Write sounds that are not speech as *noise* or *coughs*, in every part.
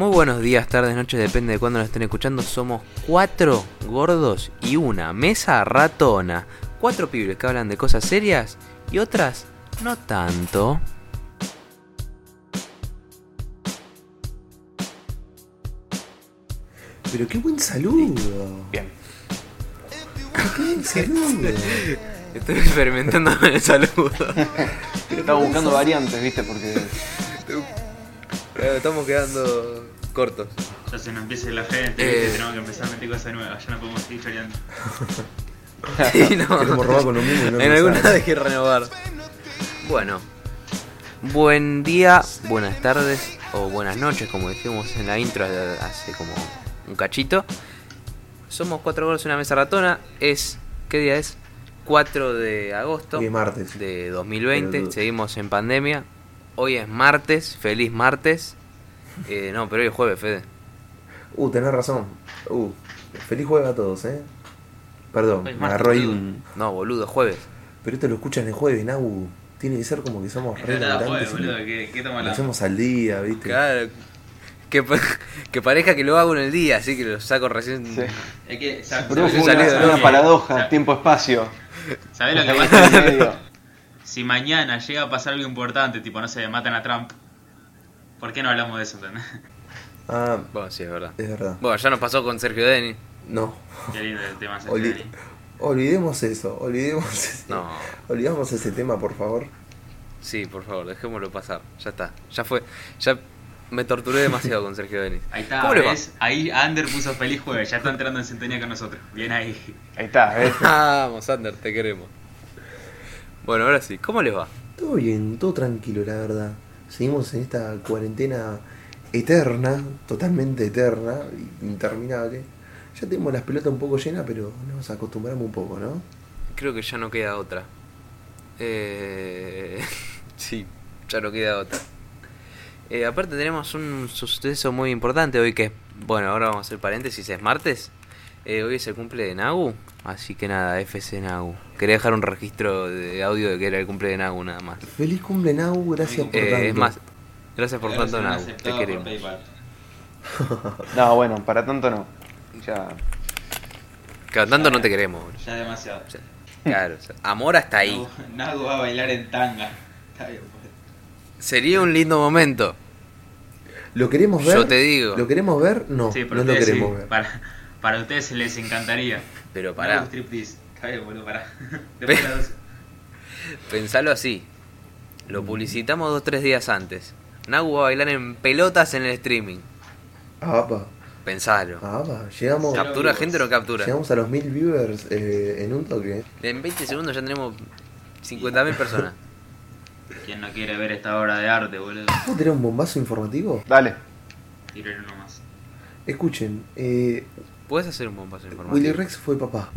Muy buenos días, tardes, noches, depende de cuándo nos estén escuchando. Somos cuatro gordos y una mesa ratona. Cuatro pibes que hablan de cosas serias y otras no tanto. Pero qué buen saludo. Bien. Qué buen saludo. *laughs* Estoy experimentando con el saludo. Estaba buscando variantes, ¿viste? Porque Estamos quedando cortos. Ya se nos empieza la gente, Eh. tenemos que empezar a meter cosas nuevas, ya no podemos seguir choreando. *laughs* Sí, no. Queremos robar con lo mismo y no en alguna hay que renovar. Bueno, buen día, buenas tardes o buenas noches, como dijimos en la intro hace como un cachito. Somos cuatro gordos en una mesa ratona. Es. ¿Qué día es? 4 de agosto Hoy es martes. de 2020. Pelotudo. Seguimos en pandemia. Hoy es martes, feliz martes. Eh, no, pero hoy es jueves, Fede. Uh, tenés razón. Uh, feliz jueves a todos, eh. Perdón, me agarró ahí un. No, boludo, jueves. Pero esto lo escuchan el jueves, Nau. Tiene que ser como que somos *laughs* re jueves, boludo, ¿qué, qué lo toma la hacemos al día, ¿viste? Claro. Que, que parezca que lo hago en el día, así que lo saco recién. Sí. Es que, sa- Pero ¿sabés fue lo que una, una paradoja, tiempo-espacio. ¿Sabés lo que pasa? en el medio. Si mañana llega a pasar algo importante, tipo, no sé, matan a Trump, ¿por qué no hablamos de eso, entendés? Ah, Bueno, sí, es verdad. es verdad. Bueno, ya nos pasó con Sergio Denis. No. Qué lindo el tema. Dani. olvidemos eso, olvidemos ese, No. olvidamos ese tema, por favor. Sí, por favor, dejémoslo pasar. Ya está. Ya fue. Ya me torturé demasiado con Sergio Denis. Ahí está, ¿Cómo le va? ¿ves? Ahí Ander puso feliz jueves, ya está entrando en sintonía con nosotros. Bien ahí. Ahí está, ¿ves? *laughs* Vamos, Ander, te queremos. Bueno, ahora sí, ¿cómo les va? Todo bien, todo tranquilo, la verdad. Seguimos en esta cuarentena eterna, totalmente eterna, interminable. Ya tenemos las pelotas un poco llenas, pero nos acostumbramos un poco, ¿no? Creo que ya no queda otra. Eh... *laughs* sí, ya no queda otra. Eh, aparte tenemos un suceso muy importante hoy que, bueno, ahora vamos a hacer paréntesis, es martes. Eh, hoy es el cumple de Nagu, así que nada, FC Nagu. Quería dejar un registro de audio de que era el cumple de Nagu nada más. Feliz cumple, Nau, gracias por Eh, tanto. es más, gracias por tanto Nagu, te queremos. *laughs* No, bueno, para tanto no. Ya. Cada tanto no te queremos. boludo. Ya demasiado. Claro, o sea, amor hasta ahí. Nago va a bailar en tanga. Está bien, pues. Sería un lindo momento. ¿Lo queremos ver? Yo te digo. ¿Lo queremos ver? No, Sí, no pero lo queremos sí, ver. Para, para ustedes les encantaría. Pero pará, striptease. Está bien, boludo, pará. *laughs* Después las pensalo así. Lo publicitamos dos tres días antes. Nagu va a bailar en pelotas en el streaming. Ah, pa. Pensalo. Ah, pa. Llegamos, Cap- ¿Captura gente o no captura? llegamos a los mil viewers eh, en un toque. En 20 segundos ya tenemos 50.000 personas. *laughs* ¿Quién no quiere ver esta obra de arte, boludo? ¿Puedo tener un bombazo informativo? Dale. Tiren uno más. Escuchen, eh, ¿Puedes hacer un bombazo informativo? Willy Rex fue papá.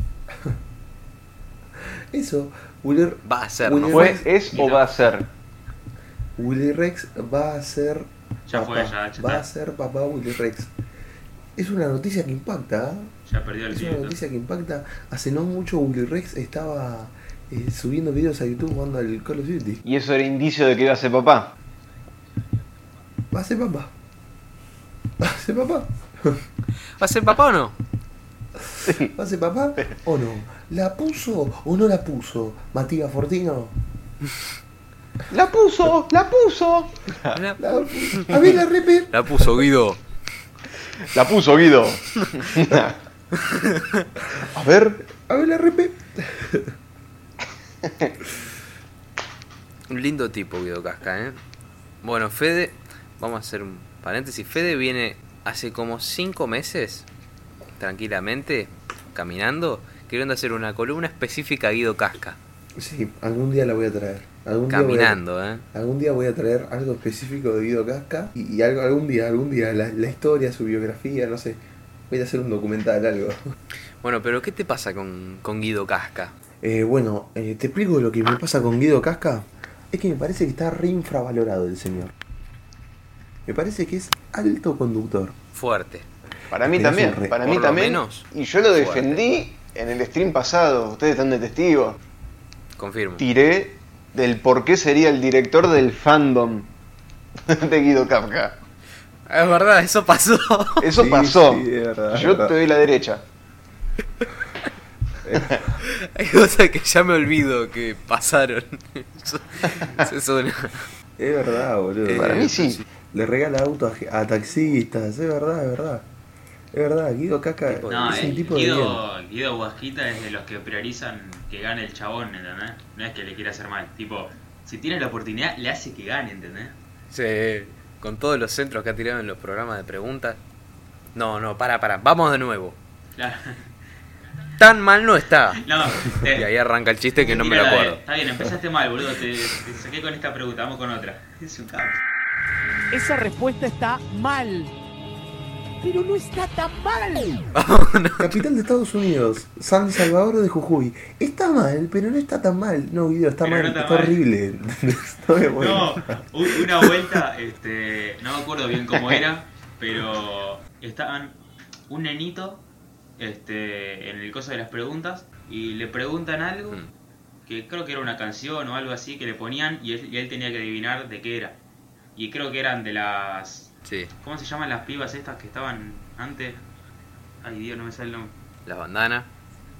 *laughs* Eso, Willy, Va a ser, Willy ¿no? ¿Fue, es o va a ser? Willy Rex va a ser Ya papá. fue, ya, ya va a ser papá Willy Rex. Es una noticia que impacta, ¿ah? Ya perdió el Es una noticia que impacta. Hace no mucho Willy Rex estaba eh, subiendo videos a YouTube jugando al Call of Duty. Y eso era indicio de que iba a ser papá. Va a ser papá. Va a ser papá. *laughs* ¿Va a ser papá o no? ¿Va a ser papá o no? ¿La puso o no la puso? Matías Fortino. ¡La puso! ¡La puso! La, La, a ver la repe. la puso Guido. ¡La puso Guido! a ver. A ver la repe. Un lindo tipo Guido Casca, ¿eh? Bueno, Fede, vamos a hacer un paréntesis. Fede viene hace como 5 meses, tranquilamente, caminando, queriendo hacer una columna específica a Guido Casca. Sí, algún día la voy a traer. Algún día voy a- Caminando, ¿eh? Algún día voy a traer algo específico de Guido Casca y, y algo, algún día, algún día, la, la historia, su biografía, no sé. Voy a hacer un documental, algo. Bueno, pero ¿qué te pasa con, con Guido Casca? Eh, bueno, eh, te explico lo que me pasa con Guido Casca. Es que me parece que está re infravalorado el señor. Me parece que es alto conductor. Fuerte. Para mí también, re- para por mí lo también. menos, y yo lo fuerte. defendí en el stream pasado, ustedes están de testigo. Confirmo. Tiré del por qué sería el director del fandom *laughs* de Guido Kafka. Es verdad, eso pasó. *laughs* Eso Sí, pasó. sí, es verdad, es Yo verdad. te doy la derecha. *laughs* Hay cosas que ya me olvido que pasaron. Eso, eso es una- Es verdad, boludo. Eh, Para mí sí. Le regala autos a, a taxistas, es verdad, es verdad. Es verdad, Guido Caca No, es eh, un tipo de bien. Guido, Guido Guasquita es de los que priorizan que gane el chabón, ¿entendés? No es que le quiera hacer mal. Tipo, si tiene la oportunidad, le hace que gane, ¿entendés? Sí, con todos los centros que ha tirado en los programas de preguntas. No, no, para, para, vamos de nuevo. Claro. Tan mal no está. No, te- Y ahí arranca el chiste que no me lo de- acuerdo. Está bien, empezaste mal, boludo. Te, te saqué con esta pregunta, vamos con otra. Es un cabrón. Esa respuesta está mal. Pero no está tan mal. *laughs* Capital de Estados Unidos, San Salvador de Jujuy. Está mal, pero no está tan mal. No, Guido, está Pero mal, no está está mal. horrible. *laughs* no me. No, u- una vuelta, este, no me acuerdo bien cómo era, pero estaban un nenito este, en el coso de las preguntas y le preguntan algo Mm. que creo que era una canción o algo así que le ponían y él, y él tenía que adivinar de qué era. Y creo que eran de las... Sí, ¿Cómo se llaman las pibas estas que estaban antes? Ay Dios, no me sale el nombre. las bandanas,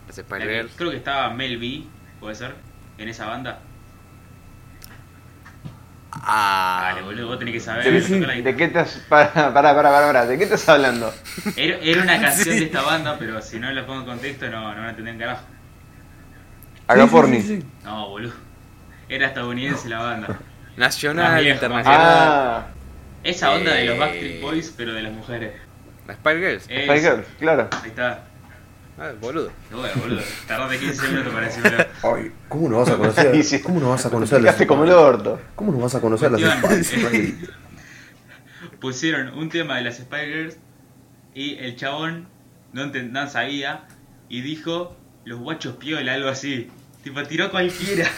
las Spice Girls. Creo que estaba Mel B, puede ser, en esa banda. Ah, Dale, boludo, vos tenés que saber. ¿De, la de qué estás para, para, para, para, para, ¿de qué estás hablando? Era, era una *laughs* canción Sí. de esta banda, pero si no la pongo en contexto no, no van a entender un carajo. Agaporni. Sí, sí, sí, No, boludo. Era estadounidense la banda. Nacional, internacional. Ah, Esa onda de los Eh. Backstreet Boys, pero de las mujeres. Las Spice Girls. Eh, claro. Ahí está. Ah, boludo. Bueno, boludo. Tardaste 15 minutos para decirlo. *laughs* Ay, ¿cómo no vas a conocer? *laughs* ¿Cómo no vas a conocer las como el orto. ¿Cómo no vas a conocer las Cuestión. Spice Girls? *laughs* Pusieron un tema de las Spice Girls y el chabón no, no sabía y dijo los guachos piola, algo así. Tipo, tiró cualquiera.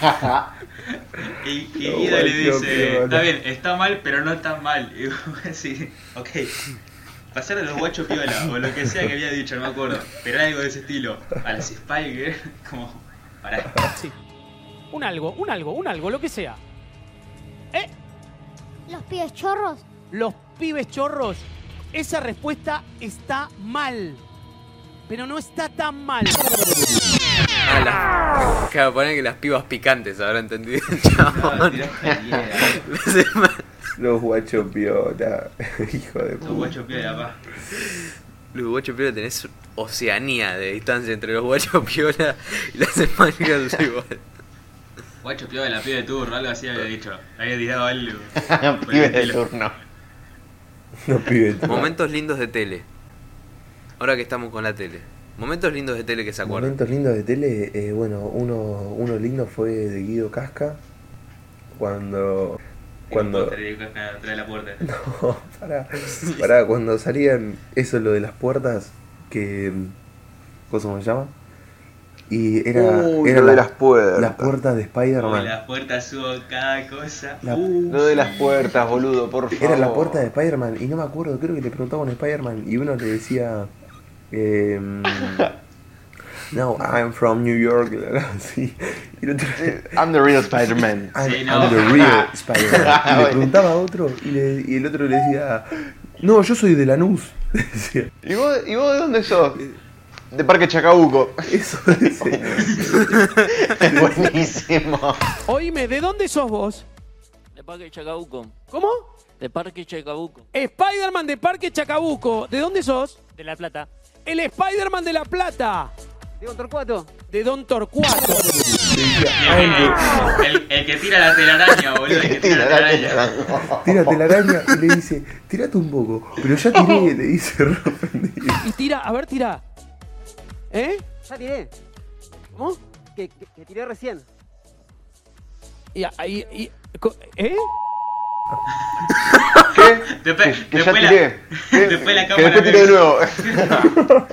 *laughs* y y Guido le dice, está bien, está mal, pero no tan mal. Y vos *laughs* decís, ok, pasar a los guachos piola o lo que sea que había dicho, no me acuerdo. Pero algo de ese estilo. A las Spice Girls, *laughs* como, para. Sí. Un algo, un algo, un algo, lo que sea. ¿Eh? Los pies chorros. Los pibes chorros. Esa respuesta está mal. Pero no está tan mal. Ah, las... *laughs* Claro, poner que las pibas picantes, habrá entendido *laughs* el No, *laughs* Los guachos piola. Hijo de Los puta. guachos piola, pa. Los guachos piola tenés oceanía de distancia entre los guachos piola y las Girls igual. Guacho piola, la pibe de turno, algo así había dicho. Había tirado algo. Pibes de turno. Los pibes. Momentos lindos de tele. Ahora que estamos con la tele. Momentos lindos de tele que se acuerdan. Momentos lindos de tele, eh, bueno, uno, uno lindo fue de Guido Casca. Cuando. Cuando. Que atrás de la puerta. *laughs* No, para, *laughs* para, cuando salían eso lo de las puertas, que. ¿Cómo se llama? Y era. Uy, era lo la- de las puertas. las puertas de Spider-Man. las puertas subo cada cosa. La- Uh, Lo de las puertas, boludo, por favor. Era la puerta de Spider-Man y no me acuerdo, creo que le preguntaban a Spider-Man y uno le decía. Em, *laughs* no, I'm from New York. Sí. Otro, I'm the real Spider-Man. *laughs* I'm, Sí, no. I'm the real *laughs* Spider-Man. Y le preguntaba a otro y, le- y el otro le decía. No, yo soy de Lanús. Decía, ¿Y vos, ¿Y vos de dónde sos? De Parque Chacabuco. Eso decía. Buenísimo. Oíme, ¿de dónde sos vos? De Parque Chacabuco. ¿Cómo? De Parque Chacabuco. Spider-Man de Parque Chacabuco. ¿De dónde sos? De La Plata. El Spider-Man de La Plata. ¿De un Torcuato? De Don Torcuato. Le decía, y "I'm the- el, que tira la telaraña, boludo. El que tira la telaraña. Tírate la araña y le dice, tirate un poco. Pero ya tiré, *laughs* le dice. Y tira, a ver, tira. ¿Eh? Ya tiré, ¿Cómo? que, que, que tiré recién. Y ahí. ¿Eh? ¿Qué? Después, Que, que ya después, tiré. la, *laughs* ¿Qué? después la que cámara. después tiré de nuevo. *laughs*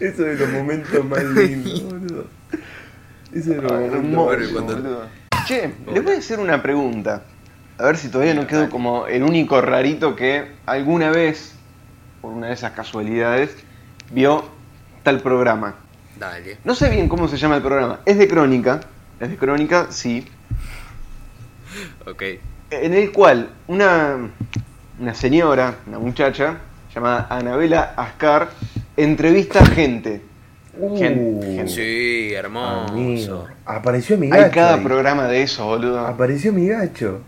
Eso de los momentos más lindos, boludo. Eso de los momentos más lindos. boludo. Che, les voy a hacer una pregunta. A ver si todavía no quedo como el único rarito que alguna vez, por una de esas casualidades, vio tal programa. Dale. No sé bien cómo se llama el programa. Es de crónica. Es de crónica, sí. Ok. en el cual una, una señora, una muchacha, llamada Anabela Ascar, entrevista a gente. Gen- gente. Sí, hermoso. Amigo. Apareció mi gacho. Hay cada ahí. programa de eso, boludo. Apareció mi gacho.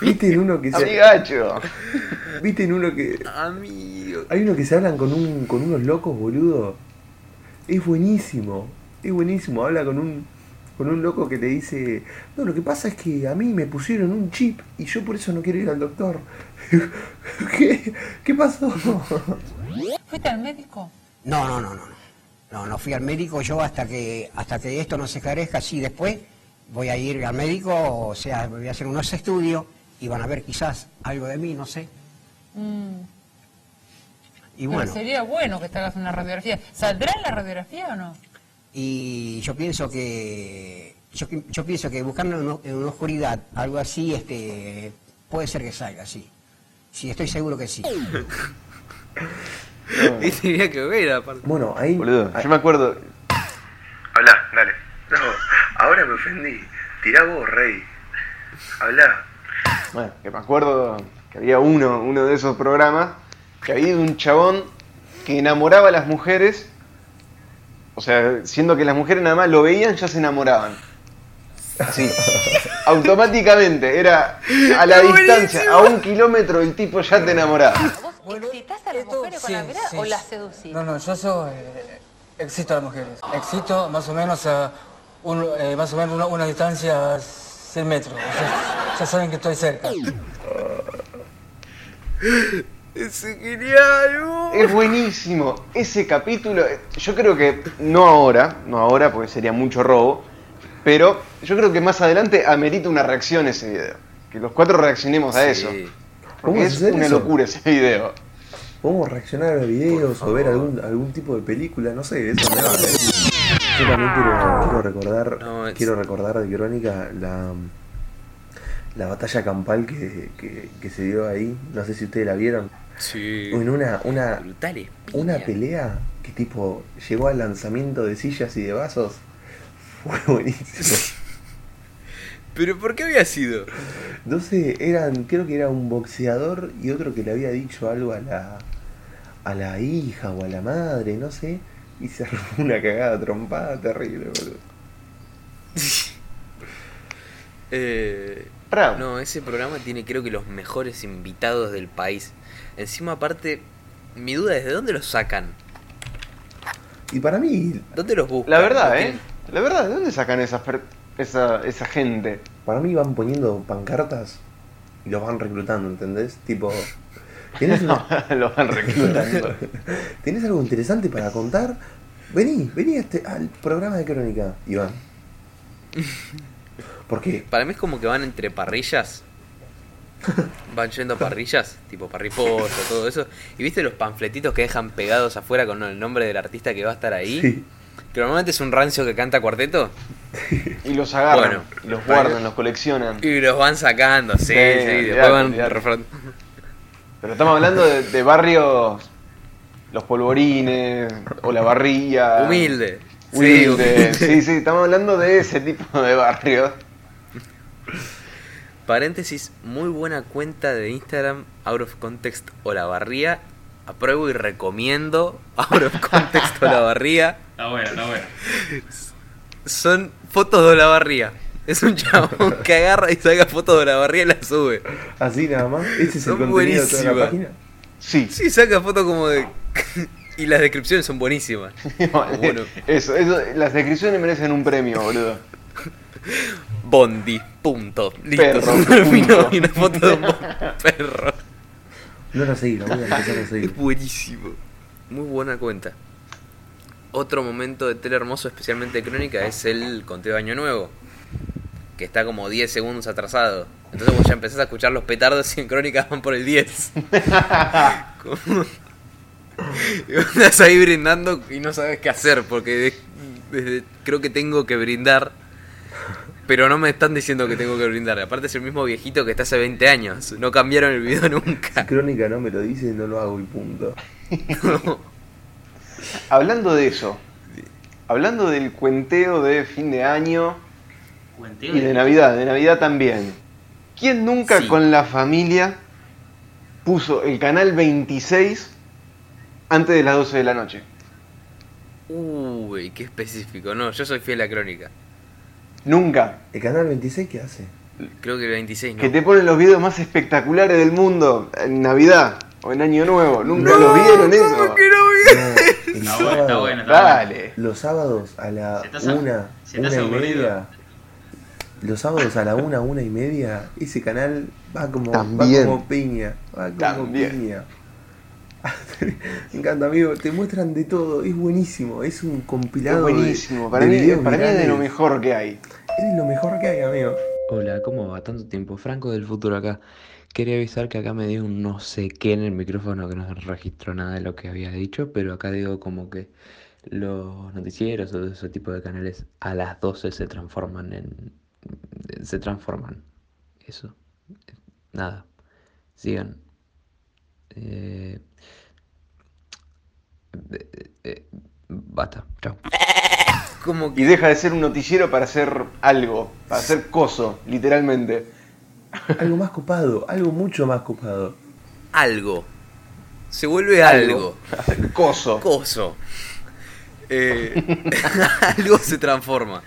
¿Viste en uno que se. Amigacho. ¿Viste en uno que. Amigo. Hay uno que se hablan con un con unos locos, boludo. Es buenísimo. Es buenísimo. Habla con un con un loco que te dice, "No, lo que pasa es que a mí me pusieron un chip y yo por eso no quiero ir al doctor." *laughs* ¿Qué? ¿Qué pasó? ¿Fuiste al médico? No, no, no, no. no. No, fui al médico yo hasta que hasta que esto no se esclarezca, sí, después voy a ir al médico, o sea, voy a hacer unos estudios y van a ver quizás algo de mí, no sé. Mm, Y pero bueno, sería bueno que te hagas una radiografía. ¿Saldrá en la radiografía o no? Y yo pienso que yo, yo pienso que buscando en, una- en una oscuridad algo así, este, puede ser que salga, sí. Sí, estoy seguro que sí. *laughs* Y tenía que ver, aparte. Bueno, ahí. Boludo, ahí- yo me acuerdo. Habla, dale. No, ahora me ofendí. Tirá vos, rey. Habla. Bueno, que me acuerdo que había uno, uno de esos programas, que había un chabón que enamoraba a las mujeres. O sea, siendo que las mujeres nada más lo veían, ya se enamoraban. Así. *laughs* Automáticamente. Era a la distancia, a un kilómetro, el tipo ya te enamoraba. ¿Vos excitás a las mujeres con la mirada o las seducís? No, no, yo soy, eh, excito a las mujeres. Excito más o menos a un, eh, más o menos una, una distancia a 100 metros. O sea, ya saben que estoy cerca. *laughs* Es genial. Es buenísimo. Ese capítulo, eh, yo creo que no ahora, no ahora porque sería mucho robo, pero yo creo que más adelante amerita una reacción ese video. Que los cuatro reaccionemos a eso. Porque ¿Cómo es una eso? locura ese video. Podemos reaccionar a los videos o ver algún, algún tipo de película, no sé, eso me va. ¿eh? Yo también quiero, quiero recordar, No, quiero recordar de Crónica la, la batalla campal que, que, que se dio ahí. No sé si ustedes la vieron. Sí. En una, una, Brutales. una pelea que tipo llegó al lanzamiento de sillas y de vasos. *laughs* Fue buenísimo. *laughs* ¿Pero por qué había sido? No sé, eran, creo que era un boxeador y otro que le había dicho algo a la, a la hija o a la madre, no sé, y se *laughs* armó una cagada trompada terrible, boludo. Eh, no, ese programa tiene creo que los mejores invitados del país. Encima aparte, mi duda es de dónde los sacan. Y para mí, ¿Dónde los buscan? La verdad, ¿No ¿eh? La verdad, ¿de dónde sacan esas per- esa, esa gente? para mí van poniendo pancartas y los van reclutando, ¿entendés? Tipo, ¿tenés, una- *laughs* Lo van reclutando. *laughs* ¿tenés algo interesante para contar? Vení, vení a este, al programa de Crónica, Iván. *laughs* Porque Para mí es como que van entre parrillas. *laughs* Van yendo a parrillas, tipo parripollo, todo eso. ¿Y viste los panfletitos que dejan pegados afuera con el nombre del artista que va a estar ahí? Sí. Que normalmente es un rancio que canta cuarteto. *laughs* Y los agarran, Bueno. y los guardan, los coleccionan. Y los van sacando, sí, sí. olvidate, después van olvidate. refran- Pero estamos hablando de, de barrios, los polvorines, o la barría. Humilde. Sí, Humilde. humilde. Sí, sí, estamos hablando de ese tipo de barrios. Paréntesis, muy buena cuenta de Instagram, Out of Context o la barría. Apruebo y recomiendo Out of Context *laughs* o la barría. Está bueno, está bueno. Son fotos de la barría. Es un chabón que agarra y saca fotos de la barría y la sube. así nada más, ese es el Son contenido de toda la buenísimas. página. Sí. Sí, saca fotos como de... *laughs* y las descripciones son buenísimas. *laughs* Bueno. Eso, eso, las descripciones merecen un premio, boludo. Bondi, punto. Listo, Perro, *laughs* punto. Y una foto de un perro. No la seguí, la voy a empezar a seguir. *laughs* Es buenísimo. Muy buena cuenta. Otro momento de tele hermoso, especialmente de crónica, es el conteo de Año Nuevo. Que está como 10 segundos atrasado. Entonces vos ya empezás a escuchar los petardos y en crónica van por el 10. Como- Y vos estás ahí brindando y no sabes qué hacer porque de- creo que tengo que brindar. Pero no me están diciendo que tengo que brindar. Aparte es el mismo viejito que está hace 20 años. No cambiaron el video *laughs* nunca. Crónica no me lo dice, no lo hago y punto. Hablando de eso, hablando del cuenteo de fin de año Cuenteo Y de Navidad, de Navidad también. ¿Quién nunca Sí. con la familia puso el canal 26 antes de las 12 de la noche? Uy, qué específico. No, yo soy fiel a Crónica. Nunca. ¿El canal 26 qué hace? Creo que el 26 no. Que te ponen los videos más espectaculares del mundo en Navidad o en Año Nuevo. ¿Nunca los vieron eso? No, el Está sábado, bueno, está bueno, está Dale. Los sábados a la una, una y media. Los sábados a la una, una y media, ese canal va como, va También. como piña. Va como También. piña. *laughs* Me encanta, amigo. Te muestran de todo. Es buenísimo. Es un Es compilado. de- buenísimo. Para de mí, videos para mí es de lo mejor que hay. Lo mejor que hay, amigo. Hola, ¿cómo va? Tanto tiempo. Franco del futuro acá. Quería avisar que acá me dio un no sé qué en el micrófono que no registró nada de lo que había dicho, pero acá digo como que los noticieros o ese tipo de canales a las 12 se transforman en... se transforman. Eso. Nada. Sigan. Eh, eh, eh, basta. Chao. *laughs* Como Y deja de ser un noticiero para hacer algo, para hacer coso, literalmente. Algo más copado. Algo mucho más copado. algo. Se vuelve algo. *laughs* Coso. Coso. Eh, *laughs* algo se transforma.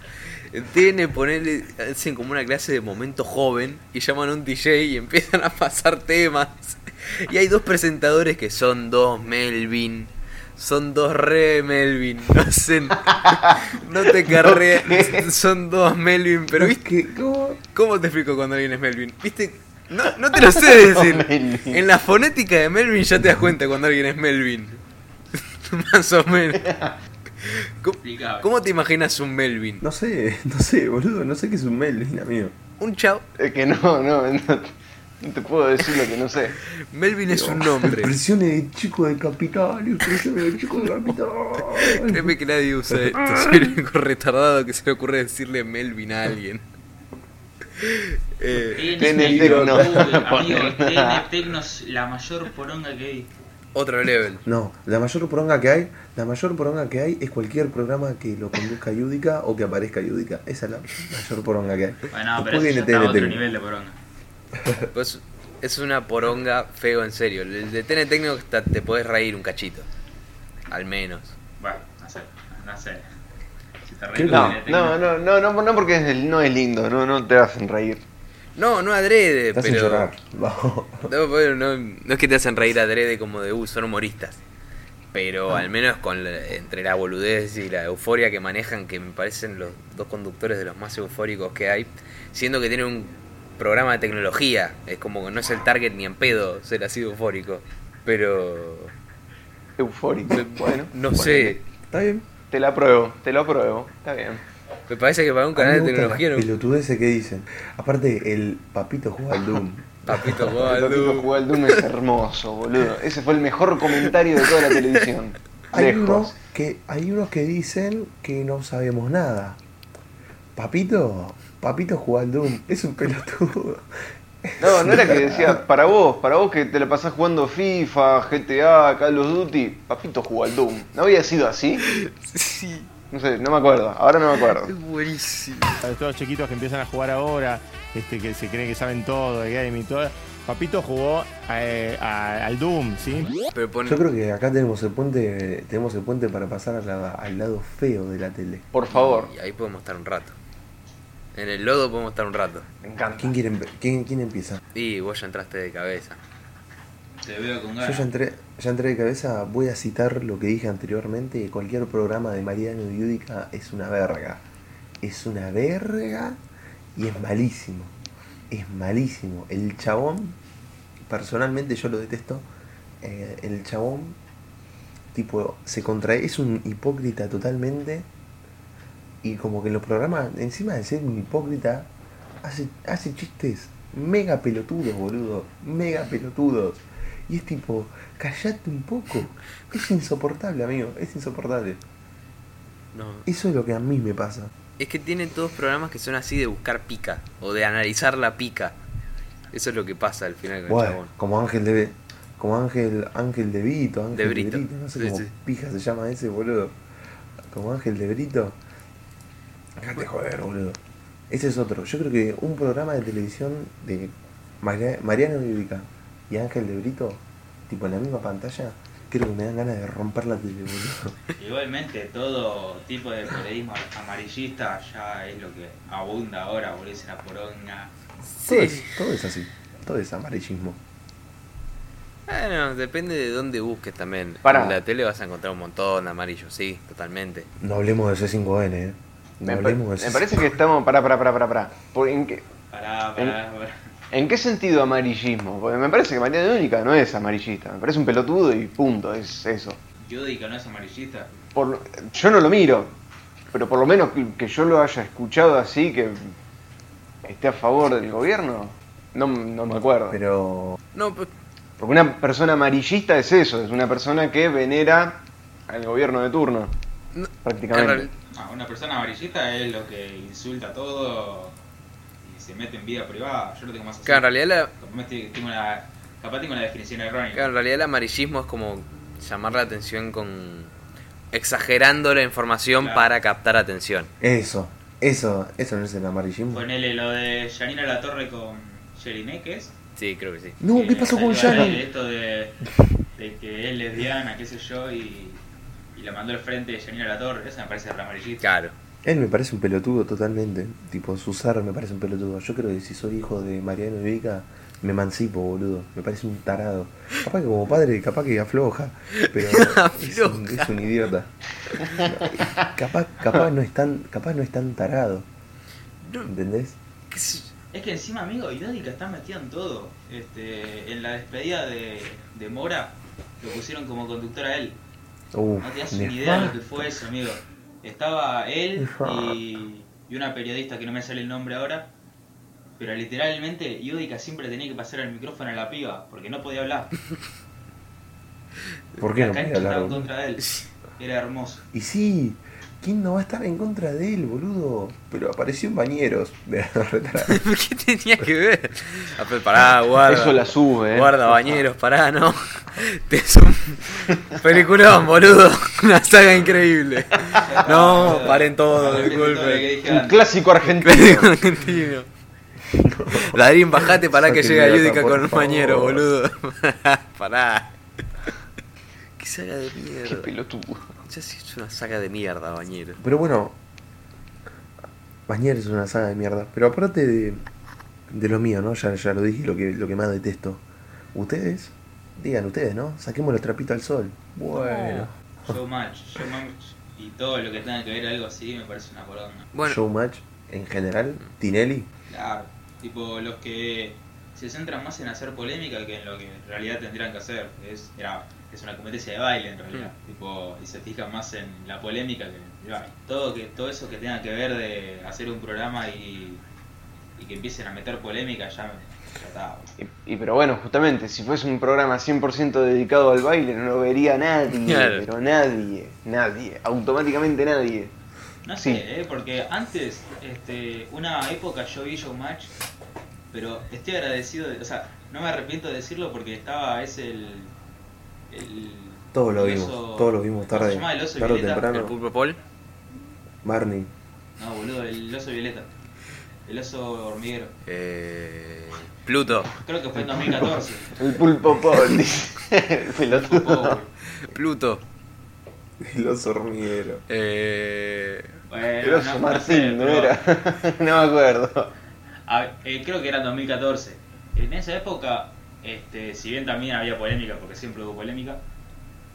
Tienen ponerle, hacen como una clase de momento joven y llaman a un DJ y empiezan a pasar temas. Y hay dos presentadores que son dos Melvin. Son dos re Melvin. No sé. *laughs* No te carré. Son dos Melvin. Pero viste. ¿Cómo te explico cuando alguien es Melvin? ¿Viste? No, no te lo sé *laughs* decir. En la fonética de Melvin ya te das cuenta cuando alguien es Melvin. *laughs* Más o menos. ¿Cómo, cómo te imaginas un Melvin? No sé, no sé, boludo. No sé qué es un Melvin, amigo. Un chao. Es que no, no, no, no te puedo decir lo que no sé. Melvin es un nombre. Expresiones de chico de capital. Expresiones de chico de capital. Créeme que nadie usa esto. *laughs* Soy el único retardado que se le ocurre decirle Melvin a alguien. Eh, TN Tecno. Amigo, *laughs* TN Tecno es la mayor poronga que hay. otro level. No, la mayor poronga que hay, la mayor poronga que hay es cualquier programa que lo conduzca Yudica o que aparezca Yudica. Esa es la mayor poronga que hay. Bueno, pero Después eso ya viene está a otro TNT. nivel de poronga. Pues es una poronga feo en serio. El de TN técnico te podés reír un cachito. Al menos. Bueno, no sé, no sé. Si te No, no, no, no, no, no porque es el- no es lindo, no, no te hacen reír. No, no adrede, Te pero. llorar. Vamos. No, bueno, no, no es que te hacen reír adrede como de uh, son humoristas. Pero al menos con la- entre la boludez y la euforia que manejan, que me parecen los dos conductores de los más eufóricos que hay, siendo que tienen un programa de tecnología, es como que no es el target ni en pedo ser así de eufórico. Pero Eufórico. Bueno, no bueno, sé, Está bien. Te la apruebo, te lo apruebo, está bien. me parece que para un canal de tecnología no. pelotudeces que dicen. Aparte, el papito juega al Doom. Papito, jugar al Doom es hermoso, boludo. Ese fue el mejor comentario de toda la televisión. Hay Lejos. unos, que, hay unos que dicen que no sabemos nada. Papito, papito al Doom. Es un pelotudo. No, no era que decía, *laughs* para vos, para vos que te la pasás jugando FIFA, GTA, Call of Duty, papito jugó al Doom. ¿No había sido así? Sí, No sé, no me acuerdo, ahora no me acuerdo. es buenísimo. A todos los chiquitos que empiezan a jugar ahora, este, que se creen que saben todo de game y todo. Papito jugó eh, a- al Doom, ¿sí? Pero pon- Yo creo que acá tenemos el puente, tenemos el puente para pasar a la- al lado feo de la tele. Por favor, Y ahí podemos estar un rato. En el lodo podemos estar un rato. me encanta. ¿Quién, quiere, empe- quién, quién empieza? Y vos ya entraste de cabeza. Te veo con Yo ganas. ya entré, ya entré de cabeza, voy a citar lo que dije anteriormente, cualquier programa de Mariano y Yudica es una verga. Es una verga y es malísimo. Es malísimo. El chabón, personalmente yo lo detesto, eh, el chabón, tipo, se contrae, es un hipócrita totalmente y como que en los programas, encima de ser un hipócrita, hace, hace chistes mega pelotudos, boludo, mega pelotudos. Y es tipo, callate un poco. Es insoportable, amigo, es insoportable. No. Eso es lo que a mí me pasa. Es que tienen todos programas que son así de buscar pica. O de analizar la pica. Eso es lo que pasa al final con el chabón. como Ángel de como Ángel Ángel de Brito, Ángel De de Brito, Brito, no sé sí, cómo sí. pija se llama ese, boludo. Como Ángel de Brito. Déjate joder, boludo. Ese es otro. Yo creo que un programa de televisión de Maria- Mariano Vivica y Ángel de Brito, tipo en la misma pantalla, creo que me dan ganas de romper la tele, boludo. Igualmente, todo tipo de periodismo amarillista ya es lo que abunda ahora, volverse una poronga. Todo, es, todo es así. Todo es amarillismo. Bueno, depende de dónde busques también. Pará. En la tele vas a encontrar un montón de amarillos, sí, totalmente. No hablemos de C5N, eh. No Me, pa- hablemos de me C5N. parece que estamos. Pará, pará, pará, pará. pará. Por- ¿En qué, Pará, pará, pará. ¿En qué sentido amarillismo? Porque me parece que Mariano Única no es amarillista. Me parece un pelotudo y punto, es eso. Yudica no es amarillista. Por, yo no lo miro, pero por lo menos que, que yo lo haya escuchado así, que esté a favor del gobierno, no, no me acuerdo. Pero. No, pues, Porque una persona amarillista es eso, es una persona que venera al gobierno de turno, No, prácticamente. Ah, una persona amarillista es lo que insulta todo y se mete en vida privada. Yo lo tengo más así. Claro, en realidad la, tengo una, capaz tengo una definición errónea. claro, en realidad el amarillismo es como llamar la atención con exagerando la información Claro. para captar atención. Eso. Eso. Eso no es el amarillismo. Ponele lo de Janina La Torre con Jeriné, ¿qué es? Sí, creo que sí. No, ¿qué pasó con aire Esto de, de que es lesbiana, qué sé yo, y, y la mandó al frente de Janina La Torre. Eso me parece re amarillista. Claro. Él me parece un pelotudo totalmente. Tipo, Susar me parece un pelotudo. Yo creo que si soy hijo de Mariano Vivica, me emancipo, boludo. Me parece un tarado. Capaz que como padre, capaz que afloja. Pero *laughs* es, un, es un idiota. Capaz, capaz no es tan, capaz no es tan tarado. ¿Entendés? Es que encima, amigo, Iródica está metido en todo. Este, en la despedida de, de Mora, lo pusieron como conductor a él. Uf, No te das una idea de lo que fue eso, amigo. Estaba él y, y una periodista que no me sale el nombre ahora. Pero literalmente, Iódica siempre tenía que pasar el micrófono a la piba, porque no podía hablar. ¿Por qué la no podía hablar? contra él. *laughs* Era hermoso. Y sí, ¿quién no va a estar en contra de él, boludo? Pero apareció en bañeros. *laughs* *laughs* ¿Qué tenía que ver? Ah, pará, guarda. Eso la sube, eh. Guarda, bañeros, pará, no. *laughs* Te es un peliculón, boludo. Una saga increíble. No, paren todo, disculpe. Un clásico argentino. Clásico argentino. Ladrín, bajate para que acá, Yudica con un bañero, boludo. pará. Qué saga de mierda. Qué pelotudo. Ya sí es una saga de mierda, bañero. Pero bueno, Bañeros es una saga de mierda. Pero aparte de, de lo mío, ¿no? Ya, ya lo dije, lo que, lo que más detesto. Ustedes, digan ustedes, ¿no? Saquemos los trapitos al sol. Bueno. Showmatch, Showmatch y todo lo que tenga que ver algo así me parece una poronga. Showmatch en general, Tinelli. Claro, tipo los que se centran más en hacer polémica que en lo que en realidad tendrían que hacer. Es, es una competencia de baile en realidad. Tipo, y se fijan más en la polémica que en el baile. Todo, que, todo eso que tenga que ver de hacer un programa y, y que empiecen a meter polémica ya, me, ya está. Y, y pero bueno, justamente, si fuese un programa 100% dedicado al baile, no lo vería nadie. Claro. Pero nadie, nadie, automáticamente nadie. No Sí. sé, ¿eh? porque antes, este, una época yo vi Showmatch, pero estoy agradecido, de- o sea, no me arrepiento de decirlo porque estaba, es el... el Todos lo el vimos, oso- todos lo vimos ¿cómo tarde, se llama el oso tarde violeta? temprano. ¿El Pulpo Paul? Barney. No, boludo, el oso violeta. El oso hormiguero. Eh, Pluto. Creo que fue en 2014. El pulpo Paul, *laughs* pelotudo. Pluto. El oso hormiguero. Eh, Bueno, El oso no- no Martín, sé, ¿no pero- era? *laughs* no me acuerdo. A- eh, creo que era en 2014. En esa época, este, si bien también había polémica, porque siempre hubo polémica,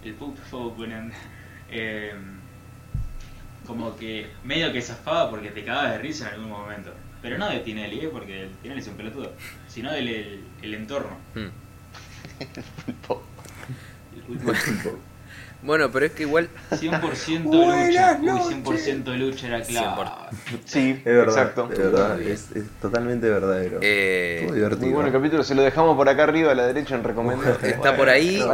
el Pulpo ponen, eh, como que medio que zafaba porque te cagabas de risa en algún momento. Pero no de Tinelli, ¿eh? porque el Tinelli es un pelotudo, sino del el, el entorno. Hmm. *laughs* El pulpo. *laughs* Bueno, pero es que igual. 100% *laughs* Buenas lucha. Uy, 100% lucha era clave. Sí, Es verdad, exacto. es verdad, es, es totalmente verdadero. Eh, Estuvo divertido. Muy bueno capítulo, se lo dejamos por acá arriba a la derecha en recomendado. *laughs* Está por ahí. *laughs*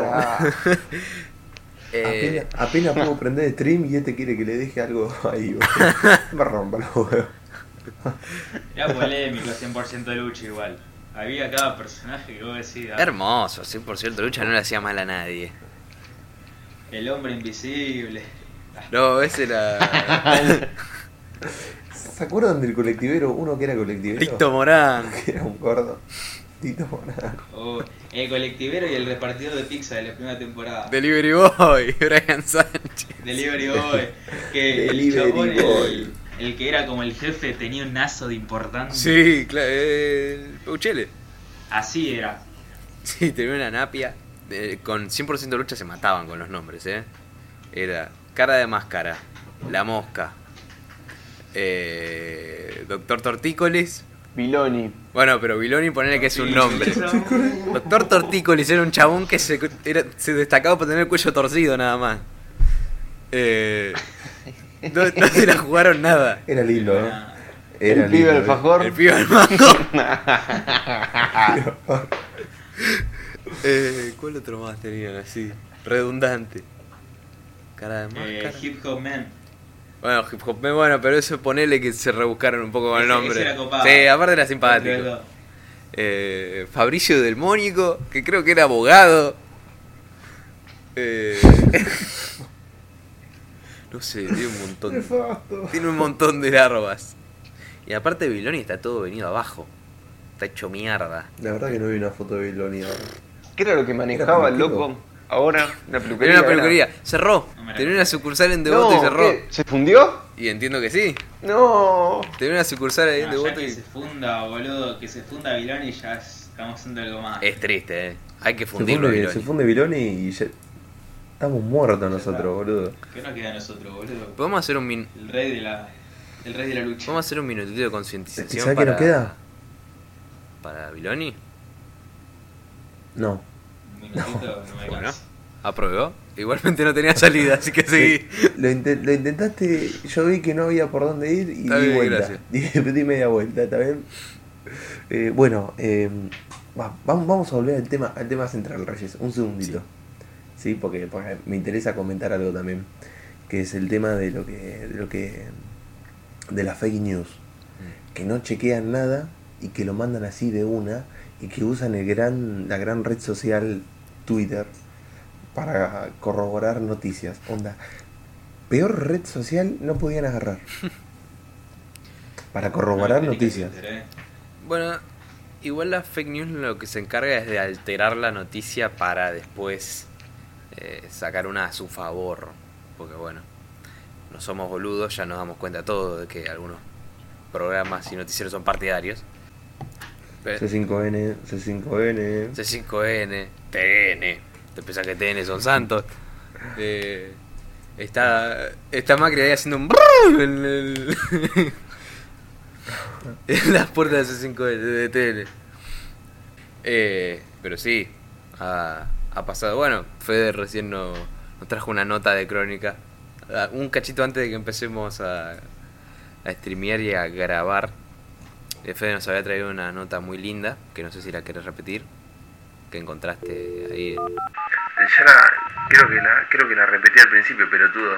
Eh, Apenas, apenas puedo prender stream y este quiere que le deje algo ahí. Me rompa los huevos. Era polémico 100% de lucha igual. Había cada personaje que vos decís, ah, hermoso, 100% lucha no le hacía mal a nadie. El hombre invisible. No, ese era. *laughs* ¿Se acuerdan del colectivero? Uno que era colectivero. Tito Morán. *laughs* Que era un gordo. Tito Morán. O el colectivero y el repartidor de pizza de la primera temporada. Delivery Boy, *laughs* Brian Sánchez. Delivery Boy. Que el Delivery chabón, el, Boy. el que era como el jefe, tenía un nazo de importante. Sí, claro, el Peuchele. Así era. Sí, tenía una napia. Eh, con 100% de lucha se mataban con los nombres, ¿eh? Era Cara de Máscara, La Mosca, eh, Doctor Tortícolis. Biloni. Bueno, pero Biloni ponele que es un nombre. Doctor Tortícolis era un chabón que se, era- se destacaba por tener el cuello torcido nada más. Eh, no, no se la jugaron nada. Era lindo, ¿no? El Era pibe lindo, ¿eh? alfajor. El pibe al mango. *laughs* *laughs* eh, ¿Cuál otro más tenían así? Redundante. Cara de Eh, máscara. Hip Hop Man. Bueno, hip hop, eh, bueno, pero eso ponele que se rebuscaron un poco con el nombre. ese era copado. Sí, aparte era de simpático. Eh, Fabricio del Mónico, que creo que era abogado. Eh, *laughs* no sé, tiene un montón. Nefasto. Tiene un montón de larvas. Y aparte Biloni está todo venido abajo. Está hecho mierda. La verdad que no vi una foto de Biloni ahora. ¿Qué era lo que manejaba el loco? Ahora, la peluquería. Tenía una era- peluquería. Cerró. No Tenía una sucursal en Devoto No, y cerró. ¿qué? ¿Se fundió? Y entiendo que sí. No. Tenía una sucursal ahí en No, ya Devoto que y... se funda, boludo, que se funda Vilani ya es- estamos haciendo algo más. Es triste, eh. Hay que Se fundirlo, funde, se funde Biloni y ya... Estamos muertos nosotros, boludo. ¿Qué nos queda a nosotros, boludo? Podemos hacer un min... El rey de la, el rey de la lucha. Vamos a hacer un minutito de concientización ¿Sabes qué para... nos queda? ¿Para Biloni? No. Un minutito, no, me Bueno, aprobó. Igualmente no tenía salida, así que seguí. Lo, inte- lo intentaste, yo vi que no había por dónde ir y Está di bien, vuelta. gracias. *laughs* Di, di media vuelta, ¿está bien? Eh, bueno, eh, va- vamos, vamos a volver al tema, al tema central, Reyes. Un segundito. Sí, porque, porque me interesa comentar algo también. Que es el tema de lo que. de lo que. de las fake news. Que no chequean nada y que lo mandan así de una y que usan el gran, la gran red social Twitter para corroborar noticias. Onda, peor red social no podían agarrar. *laughs* Para corroborar No, noticias. eh. Bueno, igual la fake news lo que se encarga es de alterar la noticia para después eh, sacar una a su favor. Porque bueno, no somos boludos, ya nos damos cuenta todo de que algunos programas y noticieros son partidarios. Pero- C5N, C5N. C5N, TN. Te pensás que TN son santos. *laughs* Eh, está, está Macri ahí haciendo un brrr en, el- *laughs* en las puertas de C5N, de TN. Eh, pero sí, ha, ha pasado. Bueno, Fede recién no- nos trajo una nota de crónica. Ah, Un cachito antes de que empecemos a, a streamear y a grabar. Eh, Fede nos había traído una nota muy linda, que no sé si la querés repetir, que encontraste ahí en... Ya la, creo, que la, creo que la repetí al principio, pero todo.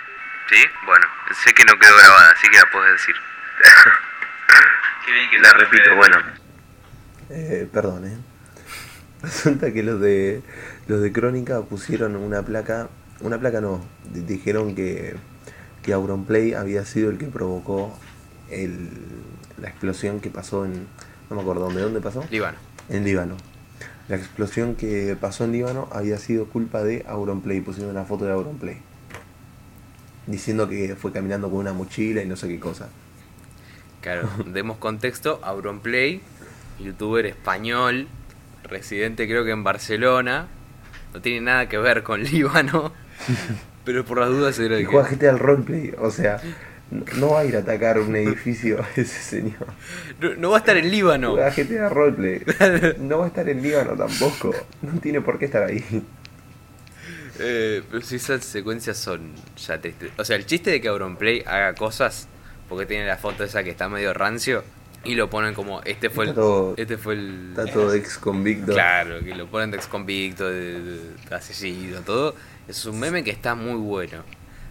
*laughs* ¿Sí? Bueno, sé que no quedó grabada, así que la podés decir. *laughs* Qué bien que La repito, Fede. bueno. Eh, perdón, eh. Resulta que los de los de Crónica pusieron una placa, una placa no, di- dijeron que, que Auronplay había sido el que provocó el, la explosión que pasó en, no me acuerdo dónde, dónde pasó, Líbano. en Líbano. La explosión que pasó en Líbano había sido culpa de Auronplay, pusieron una foto de Auronplay. Diciendo que fue caminando con una mochila y no sé qué cosa. Claro, *laughs* demos contexto, Auronplay, youtuber español, residente creo que en Barcelona, no tiene nada que ver con *laughs* Líbano, pero por las dudas era Y el juega que... GTA al roleplay, o sea, no, va a ir a atacar un edificio ese señor. No, no va a estar en Líbano. GTA roleplay. *laughs* No va a estar en Líbano tampoco. No tiene por qué estar ahí. Eh, pero si esas secuencias son ya tristes. O sea, el chiste de que Auronplay haga cosas, porque tiene la foto esa que está medio rancio, y lo ponen como, este fue el... Está todo- este fue el... Está todo ex convicto. Claro, que lo ponen de ex convicto, de, de- de asesino, todo. Es un meme que está muy bueno.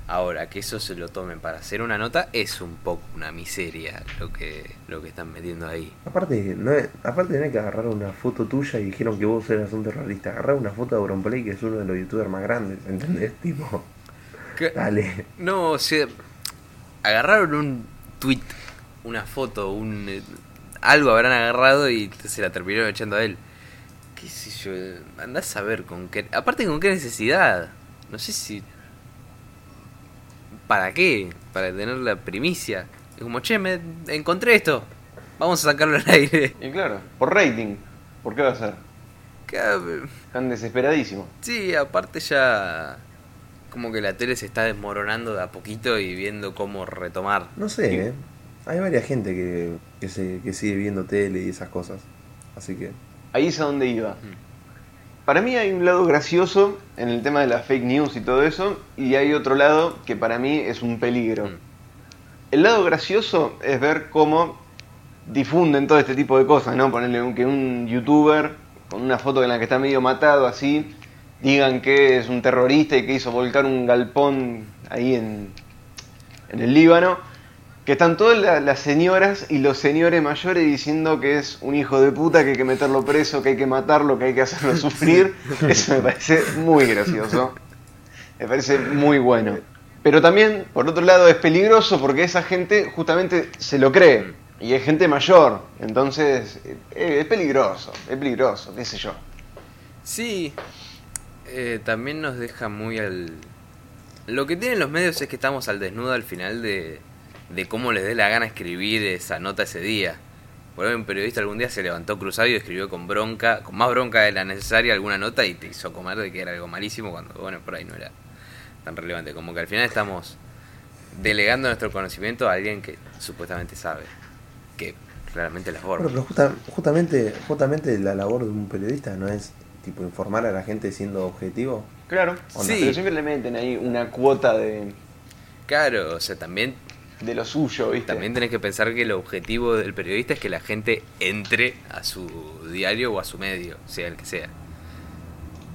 Ahora, que eso se lo tomen para hacer una nota es un poco una miseria lo que, lo que están metiendo ahí. Aparte, no es, aparte hay que agarrar una foto tuya y dijeron que vos eras un terrorista. Agarrar una foto de Auronplay, que es uno de los youtubers más grandes, ¿entendés? *laughs* Tipo, ¿Qué? dale. No, o sea, agarraron un tweet, una foto, un eh, algo habrán agarrado y se la terminaron echando a él. ¿Qué sé yo? Andás a ver con qué. Aparte, con qué necesidad. No sé si. ¿Para qué? Para tener la primicia. Es como, che, me encontré esto. Vamos a sacarlo al aire. *laughs* Y claro, por rating. ¿Por qué va a ser? Están desesperadísimos. Sí, aparte ya. Como que la tele se está desmoronando de a poquito y viendo cómo retomar. No sé, ¿eh? Hay varias gente que, que, se, que sigue viendo tele y esas cosas. Así que. Ahí es a donde iba. Para mí hay un lado gracioso en el tema de las fake news y todo eso, y hay otro lado que para mí es un peligro. El lado gracioso es ver cómo difunden todo este tipo de cosas, ¿no? Ponerle que un youtuber con una foto en la que está medio matado así, digan que es un terrorista y que hizo volcar un galpón ahí en, en el Líbano, que están todas la- las señoras y los señores mayores diciendo que es un hijo de puta, que hay que meterlo preso, que hay que matarlo, que hay que hacerlo *laughs* sufrir. Eso me parece muy gracioso. Me parece muy bueno. Pero también, por otro lado, es peligroso porque esa gente justamente se lo cree. Y es gente mayor. Entonces, eh, es peligroso. Es peligroso, qué sé yo. Sí, eh, también nos deja muy al... Lo que tienen los medios es que estamos al desnudo al final de, de cómo les dé la gana escribir esa nota ese día. Por ejemplo, un periodista algún día se levantó cruzado y escribió con bronca, con más bronca de la necesaria alguna nota y te hizo comer de que era algo malísimo cuando, bueno, por ahí no era tan relevante. Como que al final estamos delegando nuestro conocimiento a alguien que supuestamente sabe, que claramente la forma. Bueno, pero justa- justamente, justamente la labor de un periodista no es tipo informar a la gente siendo objetivo. Claro. Onda. Pero siempre le meten ahí una cuota de, Claro, o sea, también de lo suyo, ¿viste? También tenés que pensar que el objetivo del periodista es que la gente entre a su diario o a su medio, sea el que sea.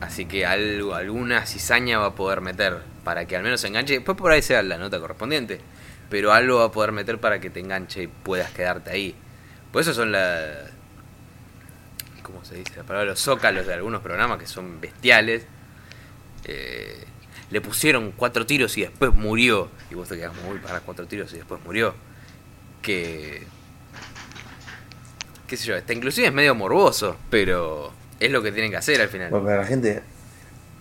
Así que algo, alguna cizaña va a poder meter para que al menos enganche. Después por ahí sea la nota correspondiente. Pero algo va a poder meter para que te enganche y puedas quedarte ahí. Por eso son la. ¿Cómo se dice la palabra? Los zócalos de algunos programas que son bestiales. Eh, le pusieron cuatro tiros y después murió. Y vos te quedás muy para cuatro tiros y después murió. Que. qué sé yo, está inclusive es medio morboso, pero es lo que tienen que hacer al final. Pero a la gente,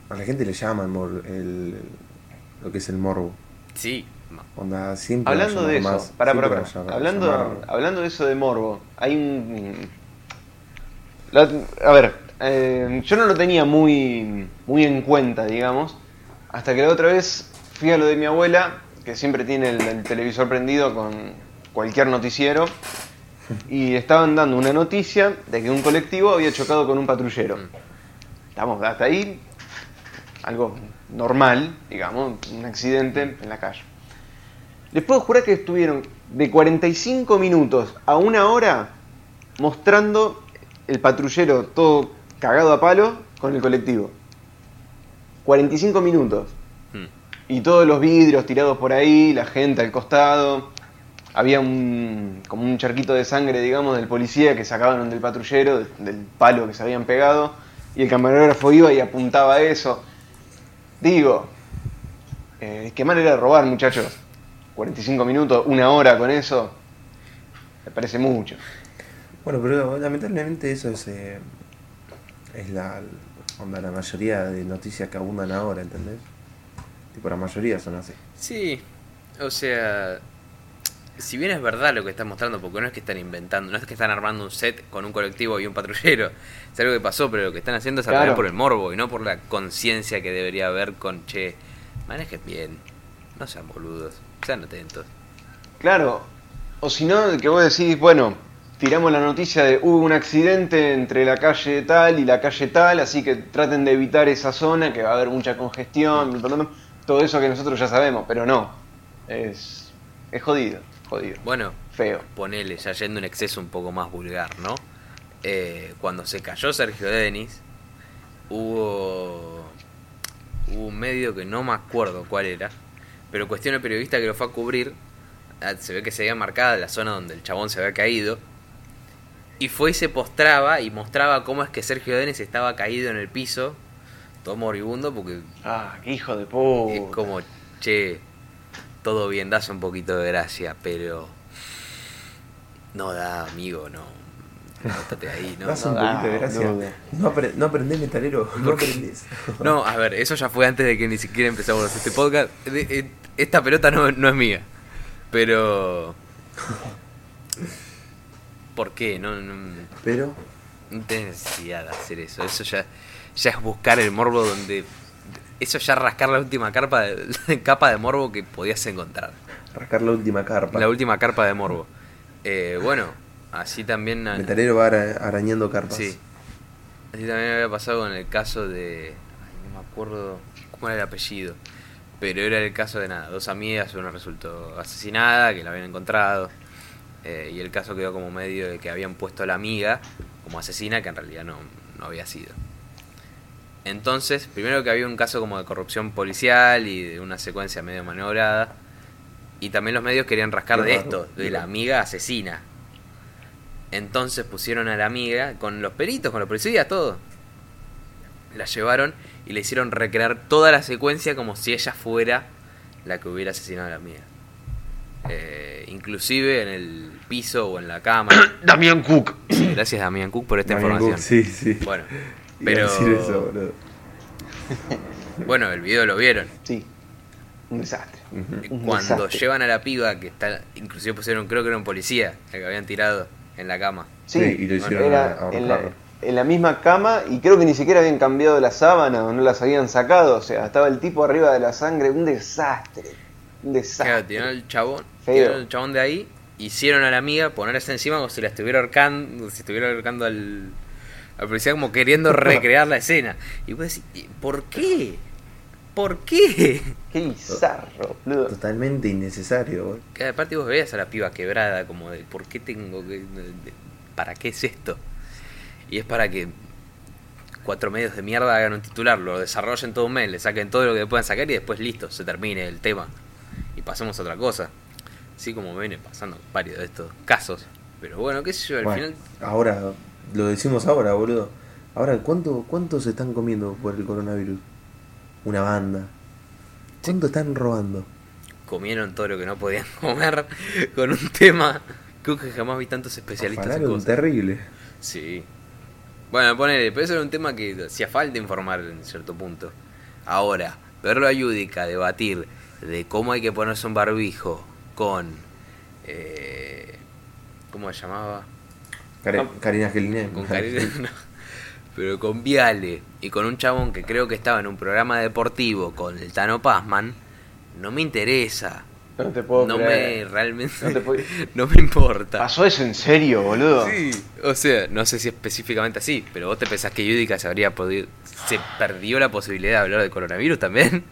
a la gente le llama el, mor- el- lo que es el morbo. Sí. Onda, siempre Hablando de eso, más, pará, siempre pará, va a pará. llamar- Hablando, llamar- hablando de eso de morbo, hay un... la- a ver, eh, yo no lo tenía muy, muy en cuenta, digamos, hasta que la otra vez fui a lo de mi abuela, que siempre tiene el, el televisor prendido con cualquier noticiero, y estaban dando una noticia de que un colectivo había chocado con un patrullero. Estamos hasta ahí, algo normal, digamos, un accidente en la calle. Les puedo jurar que estuvieron de 45 minutos a una hora mostrando el patrullero todo cagado a palo con el colectivo. 45 minutos. Hmm. Y todos los vidrios tirados por ahí, la gente al costado. Había un, como un charquito de sangre, digamos, del policía que sacaban del patrullero, del, palo que se habían pegado. Y el camarógrafo iba y apuntaba a eso. Digo, eh, qué mal era robar, muchachos. 45 minutos, una hora con eso, me parece mucho. Bueno, pero lamentablemente eso es, eh, es la, onda, la mayoría de noticias que abundan ahora, ¿entendés? Tipo, la mayoría son así. Sí, o sea, si bien es verdad lo que están mostrando, porque no es que están inventando, no es que están armando un set con un colectivo y un patrullero, es algo que pasó, pero lo que están haciendo es Claro. por el morbo y no por la conciencia que debería haber con, che, manejen bien, no sean boludos, sean atentos. Claro, o si no, que vos decís, bueno, tiramos la noticia de hubo un accidente entre la calle tal y la calle tal, así que traten de evitar esa zona, que va a haber mucha congestión, todo eso que nosotros ya sabemos, pero no, es, es jodido, jodido. Bueno, Feo. ponele, ya yendo un exceso un poco más vulgar, ¿no? Eh, cuando se cayó Sergio Denis, hubo, hubo un medio que no me acuerdo cuál era, pero cuestión el periodista que lo fue a cubrir, ah, se ve que se había marcada la zona donde el chabón se había caído, y fue y se postraba y mostraba cómo es que Sergio Denis estaba caído en el piso, todo moribundo, porque Ah, qué hijo de puta. es como, che, todo bien, das un poquito de gracia, pero No da, amigo, no. Nótate ahí, no. Das no un da, poquito de gracia. no. No, no aprendés metalero, no aprendés. No, a ver, eso ya fue antes de que ni siquiera empezamos este podcast. Eh, Esta pelota no, no es mía. Pero. ¿Por qué? No, no, Pero, no tenés necesidad de hacer eso. Eso ya, ya es buscar el morbo donde. Eso ya es rascar la última carpa de, *laughs* capa de morbo que podías encontrar. rascar la última carpa. La última carpa de morbo. Eh, bueno, así también. Metalero va ara- arañando carpas. Sí. Así también había pasado con el caso de. ay, no me acuerdo cómo era el apellido. Pero era el caso de nada. Dos amigas, una resultó asesinada, que la habían encontrado. Eh, y el caso quedó como medio de que habían puesto a la amiga como asesina, que en realidad no, no había sido. Entonces, primero que había un caso como de corrupción policial y de una secuencia medio maniobrada. Y también los medios querían rascar de esto, de la amiga asesina. Entonces pusieron a la amiga con los peritos, con los policías, todo. La llevaron y le hicieron recrear toda la secuencia como si ella fuera la que hubiera asesinado a la amiga. Eh, inclusive en el piso o en la cama. *coughs* Damián Cook. Sí, gracias Damián Cook por esta información. Cook, sí, sí. Bueno, pero decir eso, boludo. *laughs* bueno, el video lo vieron. Sí. Un desastre. Cuando desastre. llevan a la piba que está, inclusive pusieron, creo que era un policía, el que habían tirado en la cama. Sí, Sí, y lo hicieron era a- a en, la, en la misma cama y creo que ni siquiera habían cambiado la sábana o no las habían sacado. O sea, estaba el tipo arriba de la sangre. Un desastre. Un desastre. Claro, tiraron al chabón, tiraron al chabón de ahí, hicieron a la amiga ponerse encima como si la estuviera ahorcando, si estuviera ahorcando al, al policía como queriendo *laughs* recrear la escena. Y vos decís, ¿y ¿por qué? ¿Por qué? Qué bizarro, boludo. Totalmente innecesario. boludo. Que aparte vos veías a la piba quebrada como de ¿por qué tengo que... de- de- ¿Para qué es esto? Y es para que cuatro medios de mierda hagan un titular, lo desarrollen todo un mes, le saquen todo lo que puedan sacar y después listo, se termine el tema. Pasemos a otra cosa. Así como viene pasando varios de estos casos. Pero bueno, qué sé yo, al Bueno, final... ahora, lo decimos ahora, boludo. Ahora, ¿cuánto, ¿cuánto se están comiendo por el coronavirus? Una banda. ¿Cuánto están robando? comieron todo lo que no podían *laughs* comer con un tema. Creo que jamás vi tantos especialistas en cosas. terrible. Sí. Bueno, ponele, pero eso era un tema que hacía falta informar en cierto punto. Ahora, verlo a Yudica debatir de cómo hay que ponerse un barbijo con. Eh, ¿Cómo se llamaba? Karen- Karina. Con Karina. *laughs* no. Pero con Viale y con un chabón que creo que estaba en un programa deportivo con el Tano Pazman, no me interesa. No te puedo no creer. me realmente No te puedo- *laughs* no me importa. ¿Pasó eso en serio, boludo? Sí, o sea, no sé si específicamente así, pero vos te pensás que Yudica se habría podido. Se perdió la posibilidad de hablar de coronavirus también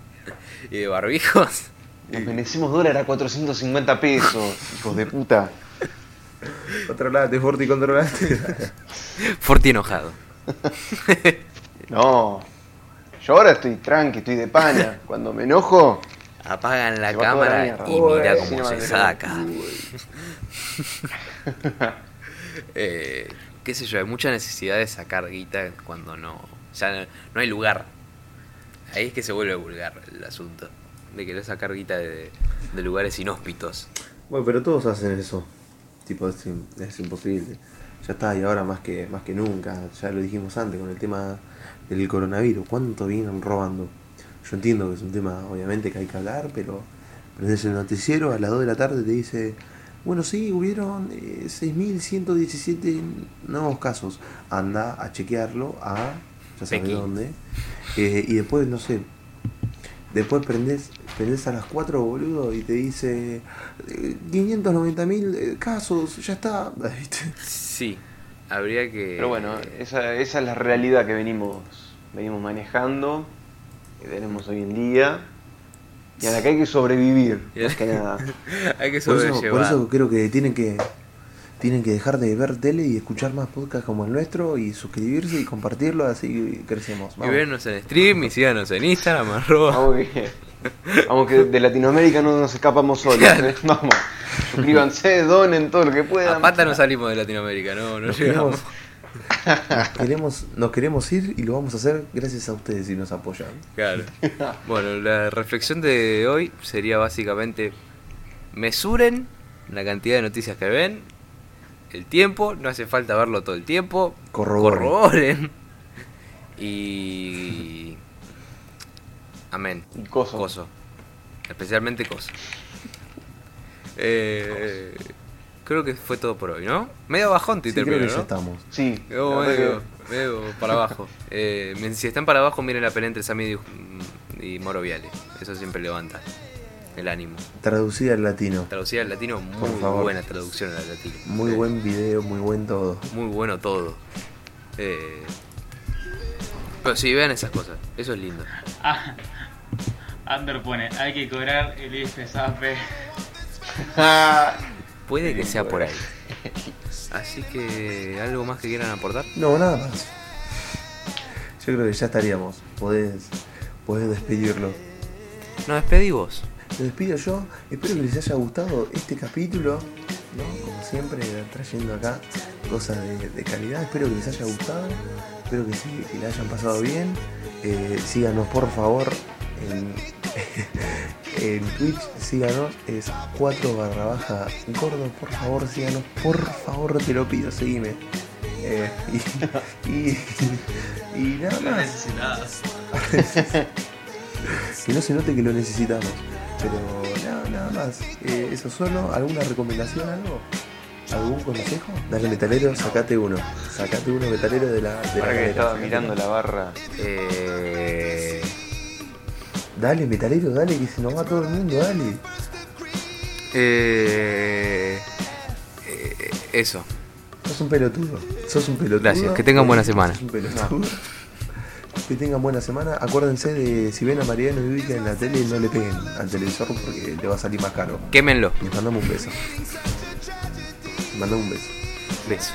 y de barbijos. Nos merecemos dólar a 450 pesos, hijos de puta. Controlate, Forti, controlate. *laughs* Forti enojado. *laughs* No. Yo ahora estoy tranqui, estoy de pana. Cuando me enojo, Apagan la cámara y Uy, mira cómo se saca. *laughs* eh, qué sé yo, hay mucha necesidad de sacar guita cuando no. Ya no, no hay lugar. Ahí es que se vuelve vulgar el asunto. De querer sacar guita de, de lugares inhóspitos. Bueno, pero todos hacen eso. Tipo, es, es imposible. Ya está, y ahora más que, más que nunca. Ya lo dijimos antes con el tema del coronavirus. ¿Cuánto vienen robando? Yo entiendo que es un tema, obviamente, que hay que hablar, pero prendes el noticiero a las 2 de la tarde te dice, bueno, sí, hubieron eh, 6.117 nuevos casos. Anda a chequearlo a, ya sabes dónde. Eh, y después, no sé, Después prendés, prendés a las 4, boludo, y te dice eh, 590 mil casos, ya está. *laughs* Sí, habría que. Pero bueno, esa, esa es la realidad que venimos, venimos manejando, que tenemos hoy en día, y a la que hay que sobrevivir, más que nada. *laughs* hay que Por eso, sobrellevar. por eso creo que tienen que tienen que dejar de ver tele y escuchar más podcasts como el nuestro y suscribirse y compartirlo, así crecemos. Y Vamos. vernos en stream y síganos en Instagram, arroba. Vamos que, vamos que de Latinoamérica no nos escapamos solos. ¿eh? Vamos, suscríbanse, donen todo lo que A puedan. pata no salimos de Latinoamérica, no, no Nos llegamos. queremos, nos queremos, nos queremos ir y lo vamos a hacer gracias a ustedes si nos apoyan. Claro. Bueno, la reflexión de hoy sería básicamente: mesuren la cantidad de noticias que ven el tiempo, no hace falta verlo todo el tiempo. Corroboren. Corroboren. Y. Amén. Y coso. Coso. Especialmente coso. Eh, creo que fue todo por hoy, ¿no? Medio bajón Twitter Sí, creo primero, que ya ¿no? estamos. Sí, Medio, para abajo. *laughs* Eh, si están para abajo, miren la pelea entre Sammy y, y Moro Viale. Eso siempre levanta el ánimo. Traducida al latino. Traducida al latino, Por muy favor. buena traducción al latino. Muy Eh, buen video, muy buen todo. Muy bueno todo. Eh, pero sí, vean esas cosas. Eso es lindo. Ah, Ander pone, hay que cobrar el IFE SAPE. *laughs* Puede que sea por ahí. *laughs* Así que, ¿algo más que quieran aportar? No, nada más. Yo creo que ya estaríamos. Podés, podés despedirlo. Nos despedimos. Me despido yo. Espero que les haya gustado este capítulo. ¿no? Como siempre, trayendo acá cosas de, de calidad. Espero que les haya gustado. Espero que, sí, que le hayan pasado bien. Eh, síganos por favor en, *laughs* en Twitch. Síganos. Es 4 barra baja gordo. Por favor, síganos. Por favor, te lo pido. Seguime. Eh, y, *laughs* y, y nada más. *laughs* que no se note que lo necesitamos. Pero nada, nada más. Eh, eso solo, ¿alguna recomendación, algo? ¿Algún consejo? Dale metalero, sacate uno. Sacate uno metalero de la, de la Ahora que galera, estaba sacate mirando uno. la barra. Eh, Dale, metalero, dale, que se nos va todo el mundo, dale. eh, eh, eso. Sos un pelotudo. Sos un pelotudo. Gracias, que tengan buena semana. Sos un pelotudo. Que tengan buena semana. Acuérdense de si ven a Mariano y Vivica en la tele, no le peguen al televisor porque le va a salir más caro. Quémenlo. Les mandamos un beso. Les mandamos un beso. Beso.